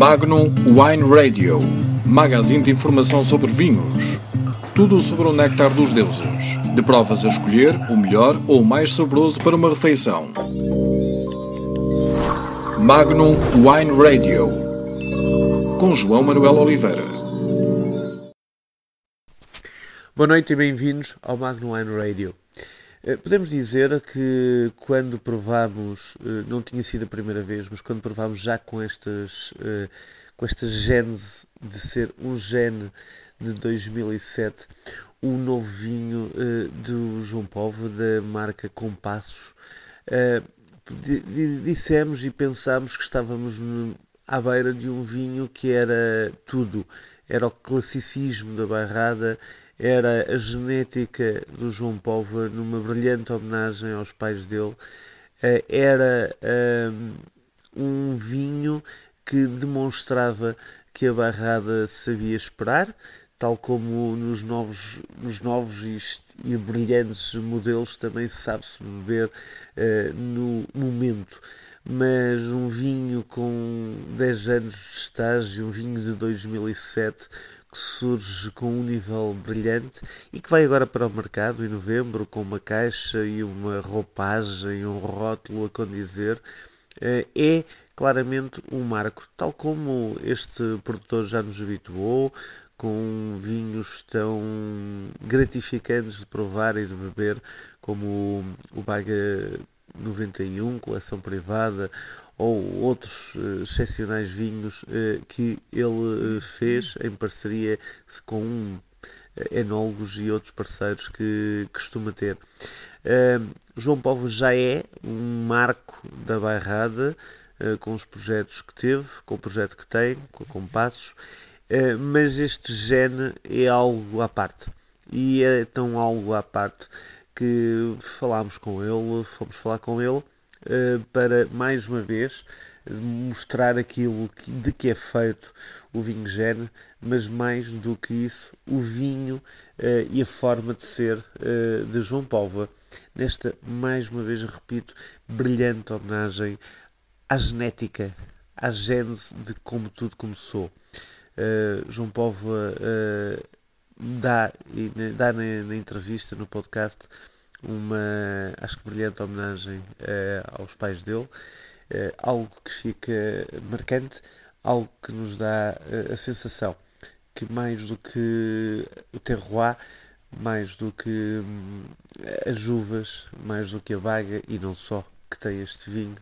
Magnum Wine Radio, magazine de informação sobre vinhos. Tudo sobre o néctar dos deuses. De provas a escolher o melhor ou o mais saboroso para uma refeição. Magnum Wine Radio, com João Manuel Oliveira. Boa noite e bem-vindos ao Magnum Wine Radio. Eh, podemos dizer que quando provamos, eh, não tinha sido a primeira vez, mas quando provamos já com, estas, eh, com esta gênese de ser um gene de 2007, um novo vinho do João Povo, da marca Compassos, dissemos e pensámos que estávamos à beira de um vinho que era tudo. Era o classicismo da bairrada, era a genética do João Póvoa numa brilhante homenagem aos pais dele. Eh, era um, um vinho que demonstrava que a barrada sabia esperar, tal como nos novos, nos novos e, e brilhantes modelos também sabe-se beber uh, no momento. Mas um vinho com 10 anos de estágio, um vinho de 2007, que surge com um nível brilhante e que vai agora para o mercado em novembro com uma caixa e uma roupagem, um rótulo a condizer, eh, é claramente um marco, tal como este produtor já nos habituou, com vinhos tão gratificantes de provar e de beber, como o Baga 91, coleção privada, ou outros uh, excepcionais vinhos uh, que ele uh, fez em parceria com um, enólogos e outros parceiros que costuma ter. João Povo já é um marco da Bairrada com os projetos que teve, com o projeto que tem, com compassos, mas este gene é algo à parte. E é tão algo à parte que falámos com ele, fomos falar com ele uh, para mais uma vez mostrar aquilo de que é feito o vinho gene, mas mais do que isso, o vinho uh, e a forma de ser uh, de João Póvoa. Nesta, mais uma vez repito, brilhante homenagem à genética, à gênese de como tudo começou. João Póvoa dá, dá na, na, entrevista, no podcast, uma, acho que brilhante homenagem uh, aos pais dele, uh, algo que fica marcante, algo que nos dá uh, a sensação que mais do que o terroir, mais do que hum, as uvas, mais do que a baga e não só que tem este vinho,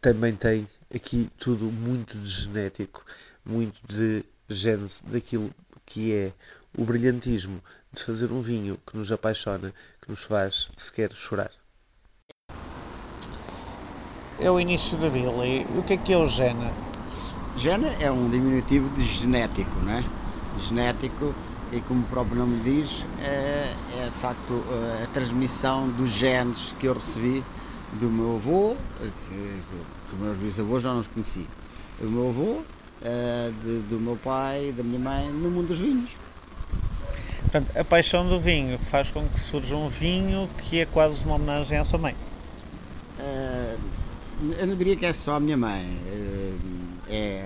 também tem aqui tudo muito de genético, muito de gênese daquilo que é o brilhantismo de fazer um vinho que nos apaixona, nos faz sequer chorar. É o início da Billy. O que é que é o gene? Gene é um diminutivo de genético, não é? Genético, e como o próprio nome diz, é, é de facto a transmissão dos genes que eu recebi do meu avô, que, que os meus bisavôs já não os conheci. O meu avô, de, do meu pai, da minha mãe, no mundo dos vinhos. Portanto, a paixão do vinho faz com que surja um vinho que é quase uma homenagem à sua mãe. Uh, eu não diria que é só a minha mãe, uh, é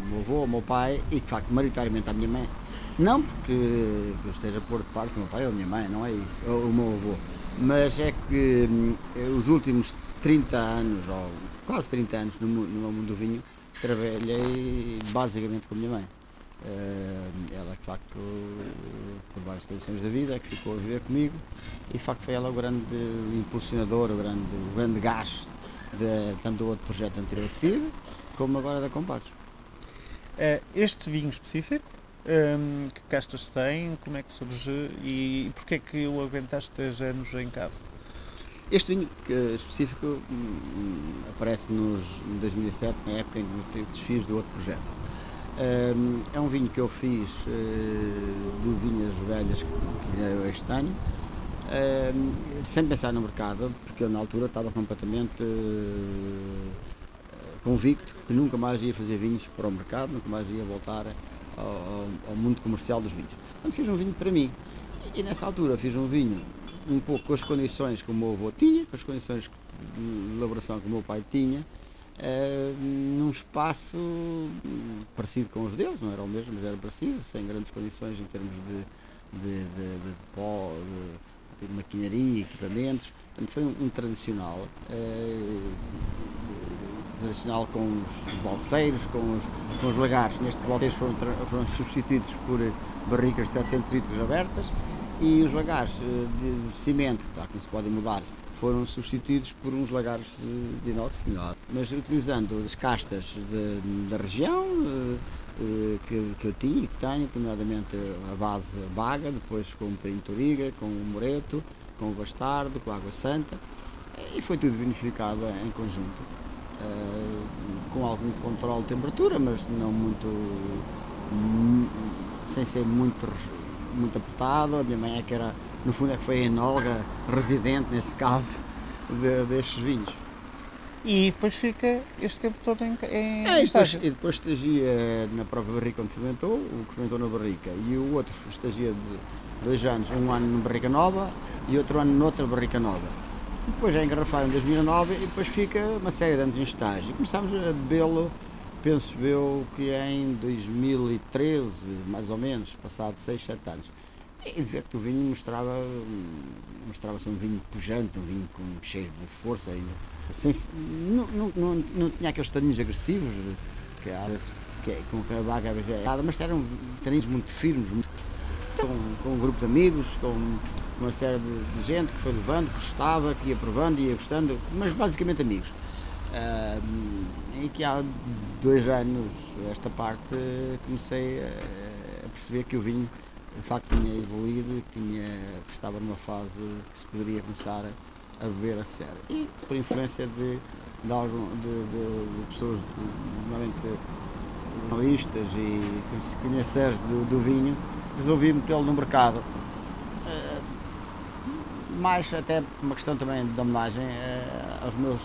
o meu avô, o meu pai e de facto, maioritariamente a minha mãe. Não porque eu esteja por de parte do meu pai ou a minha mãe, não é isso, ou o meu avô, mas é que um, os últimos 30 anos, ou quase 30 anos no, no mundo do vinho, trabalhei basicamente com a minha mãe. Uh, ela de facto por várias condições da vida que ficou a viver comigo e de facto foi ela o grande impulsionador, o grande, o grande gás de, tanto do outro projeto anterior que tive como agora da Compassos. Uh, este vinho específico, um, que castas tem, como é que surge e porquê é que o aguentaste 10 anos em cabo? Este vinho específico hum, aparece nos, em 2007, na época em que desfiz do outro projeto é um vinho que eu fiz uh, do Vinhas Velhas que é este ano, sem pensar no mercado, porque eu na altura estava completamente uh, convicto que nunca mais ia fazer vinhos para o mercado, nunca mais ia voltar ao, mundo comercial dos vinhos. Então fiz um vinho para mim. E, e nessa altura fiz um vinho um pouco com as condições que o meu avô tinha, com as condições de elaboração que o meu pai tinha, uh, num espaço parecido com os deles, não era o mesmo, mas era parecido, sem grandes condições em termos de, de, de, de pó, de, de maquinaria, equipamentos. Portanto, foi um, um tradicional, uh, tradicional com os balseiros, com os, com os lagares. Neste balseiros foram, foram substituídos por barricas de 700 litros abertas e os lagares de cimento, tá, que não se podem mudar, foram substituídos por uns lagares de inox, mas utilizando as castas de, da região eh, eh, que, que, eu tinha e que tenho, primeiramente a base baga, depois com o Pintoriga, com o Moreto, com o Bastardo, com a Água Santa, e foi tudo vinificado em conjunto, eh, com algum controle de temperatura, mas não muito, sem ser muito, muito apertado. A minha mãe é que era no fundo é que foi a enóloga residente, nesse caso, de, destes vinhos. E depois fica este tempo todo em, em é, estágio. E depois estagia na própria barrica onde fermentou, o que fermentou na barrica, e o outro estagia de dois anos, um ano na barrica nova e outro ano noutra barrica nova. Depois é engarrafado em 2009 e depois fica uma série de anos em estágio. E começámos a bebê-lo, penso eu, que é em 2013, mais ou menos, passado 6, 7 anos. E de facto o vinho mostrava mostrava-se um vinho pujante, um vinho com, cheio de força ainda. Sem, não, não, não, não tinha aqueles taninhos agressivos que vezes que, é, com que a vaga é errada, mas eram taninhos muito firmes, muito, com, com, um grupo de amigos, com uma série de, de, gente que foi levando, que gostava, que ia provando, ia gostando, mas basicamente amigos. Em que há dois anos, esta parte, comecei a, perceber que o vinho de facto tinha evoluído tinha, estava numa fase que se poderia começar a, a beber a sério. E por influência de, de, algum, de, de, de pessoas, normalmente jornalistas e conhecedores do, do vinho, resolvi metê-lo no mercado. Mais até uma questão também de homenagem uh, aos meus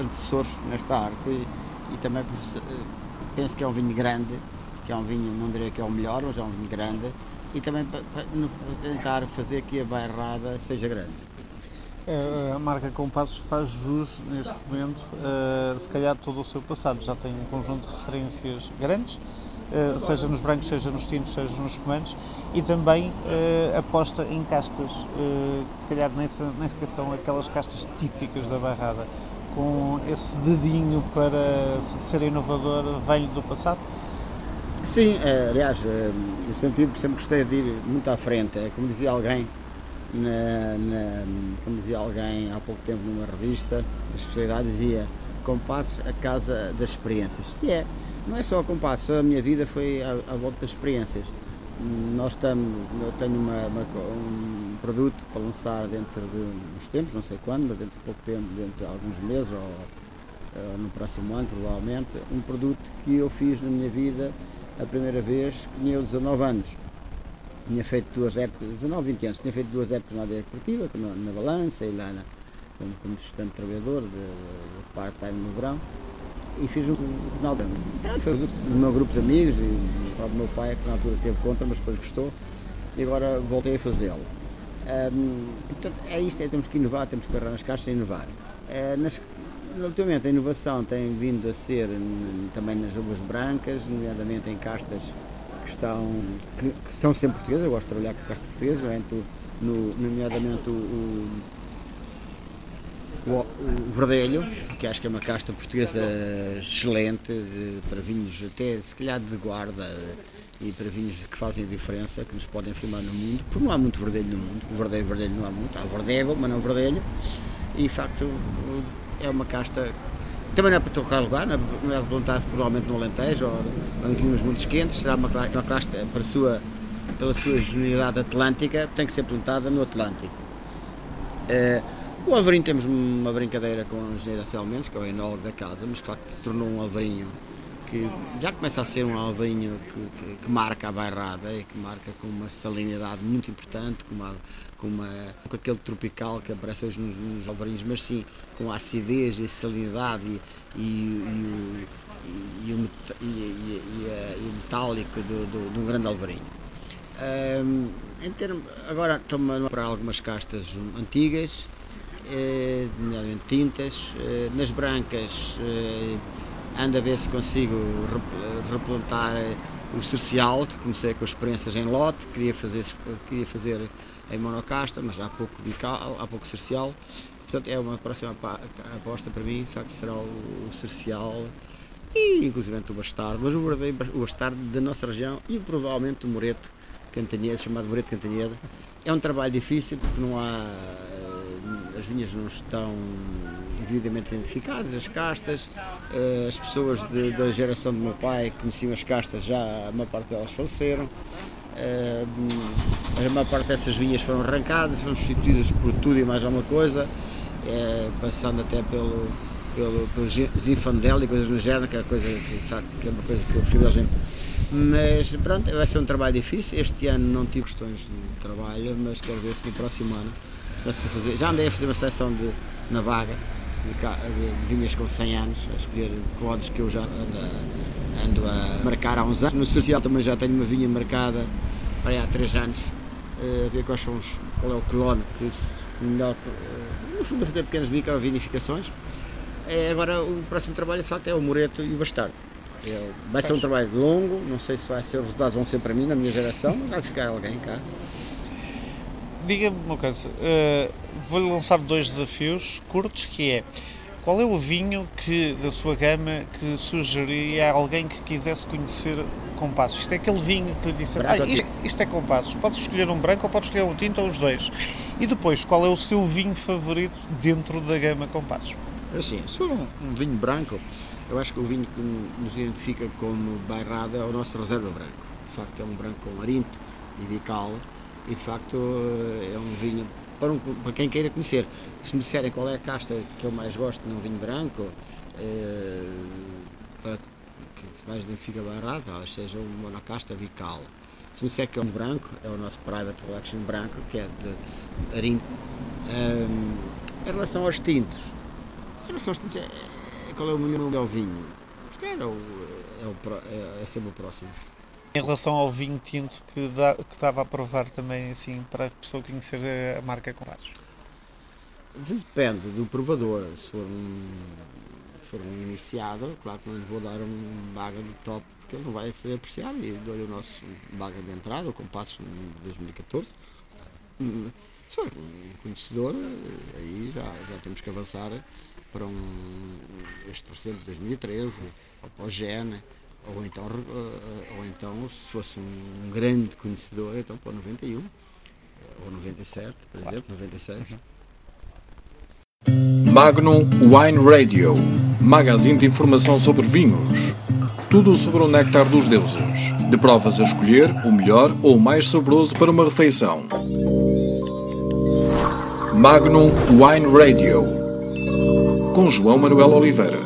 antecessores nesta arte e, e também uh, penso que é um vinho grande, que é um vinho, não diria que é o melhor, mas é um vinho grande e também para, tentar fazer que a bairrada seja grande. É, a marca Compassos faz jus neste momento, uh, se calhar todo o seu passado, já tem um conjunto de referências grandes, seja nos brancos, seja nos tintos, seja nos espumantes, e também uh, aposta em castas, que se calhar nem, sequer são aquelas castas típicas da bairrada, com esse dedinho para ser inovador velho do passado. Sim, é, aliás, eu sempre, sempre gostei de ir muito à frente. É como dizia alguém, na, na, como dizia alguém há pouco tempo numa revista de especialidade, dizia Compasso a casa das experiências. E é, não é só a Compasso, a minha vida foi à, à volta das experiências. Nós estamos, eu tenho uma, uma, um produto para lançar dentro de uns tempos, não sei quando, mas dentro de pouco tempo, dentro de alguns meses ou, ou no próximo ano provavelmente, um produto que eu fiz na minha vida a primeira vez tinha eu 19 anos. Tinha feito duas épocas, 19, 20 anos, tinha feito duas épocas na área esportiva, na, na balança e lá na, como, como estudante trabalhador de, de part-time no verão. E fiz um ano. Foi no meu grupo de amigos e o próprio meu pai, que na altura teve contra, mas depois gostou, e agora voltei a fazê-lo. Um, portanto, é isto, é, temos que inovar, temos que agarrar nas caixas e inovar. Uh, nas, Ultimamente a inovação tem vindo a ser também nas uvas brancas, nomeadamente em castas que, estão, que, que são sempre portuguesas, eu gosto de trabalhar com castas portuguesas, no, nomeadamente o, o, o, verdelho, que acho que é uma casta portuguesa excelente de, para vinhos até se calhar de guarda e para vinhos que fazem a diferença, que nos podem filmar no mundo, porque não há muito verdelho no mundo, o verdelho, verdelho não há muito, há verdego, mas não verdelho, e de facto é uma casta também não é para tocar lugar, não é, plantado provavelmente no Alentejo ou em climas muito quentes, será uma, uma casta para sua, pela sua genialidade atlântica, tem que ser plantada no Atlântico. Uh, o Alvarinho temos uma brincadeira com o engenheiro Anselmo que é o enólogo da casa, mas de facto se tornou um Alvarinho que já começa a ser um alvarinho que, que, que, marca a bairrada e que marca com uma salinidade muito importante, com, uma, com, uma, com aquele tropical que aparece hoje nos, nos alvarinhos, mas sim com a acidez e a salinidade e, o, metálico do, do, de um grande alvarinho. Em agora estamos para algumas castas antigas nomeadamente tintas. Eh, nas brancas eh, ando a ver se consigo replantar o cercial, que comecei com experiências em lote, queria fazer, queria fazer em monocasta, mas há pouco bical, há pouco cercial. Portanto, é uma próxima aposta para mim, de facto, será o, o cercial e inclusive o bastardo, mas o bastardo da nossa região e provavelmente o Moreto Cantanhedo, chamado Moreto Cantanhedo. É um trabalho difícil porque não há. Eh, as vinhas não estão devidamente identificadas, as castas, eh, as pessoas de, da geração do meu pai conheciam as castas já, a maior parte delas faleceram. Eh, a maior parte dessas vinhas foram arrancadas, foram substituídas por tudo e mais alguma coisa, passando até pelo, pelo, pelo Zinfandel e coisas no género, que é, coisa, de facto, que é uma coisa que eu prefiro mas pronto, vai ser um trabalho difícil. Este ano não tive questões de trabalho, mas quero ver se no próximo ano a fazer. Já andei a fazer uma seleção de, na vaga de, de, vinhas com 100 anos, a escolher clones que eu já ando, ando, a marcar há uns anos. No Social também já tenho uma vinha marcada há 3 anos, eh, a ver quais são os, qual é o clone que melhor. Eh, no fundo, a fazer pequenas micro-vinificações. É, agora o próximo trabalho de facto é o Moreto e o Bastardo. É, vai ser um trabalho longo, não sei se vai ser, os resultados vão ser para mim, na minha geração, mas vai ficar alguém cá. Diga-me uma coisa, uh, vou-lhe lançar dois desafios curtos, que é qual é o vinho que da sua gama que sugeriria a alguém que quisesse conhecer compassos? Isto é aquele vinho que lhe disse, ah, isto, isto, é compassos, pode escolher um branco ou pode escolher um tinto ou os dois. E depois, qual é o seu vinho favorito dentro da gama compassos? Assim, se for um, um vinho branco, eu acho que o vinho que nos identifica como bairrada é o nosso reserva branco. De facto, é um branco com arinto e bical e, de facto, eh, é um vinho para, um, para quem queira conhecer. Se me disserem qual é a casta que eu mais gosto num vinho branco, é, para que mais identifica bairrada, talvez seja um monocasta bical. Se me disser que é um branco, é o nosso Private Collection branco, que é de arinto. Um, em relação aos tintos, em relação aos tintos, é, qual é o melhor vinho? Isto era o, é, o, é, é sempre o próximo. Em relação ao vinho tinto que, dá, que dava a provar também, assim, para a pessoa conhecer a marca Compassos? Depende do provador. Se for um, se for um iniciado, claro que não lhe vou dar um baga de top, porque ele não vai ser apreciado. E dou-lhe o nosso baga de entrada, o Compassos de 2014. Se for um conhecedor, aí já, já temos que avançar para um, este recente 2013, ou para o GEN, ou então, ou então, se fosse um grande conhecedor, então para o 91, ou 97, por exemplo, 96. Magnum Wine Radio, magazine de informação sobre vinhos. Tudo sobre o néctar dos deuses. De provas a escolher, o melhor ou o mais saboroso para uma refeição. Magnum Wine Radio com João Manuel Oliveira.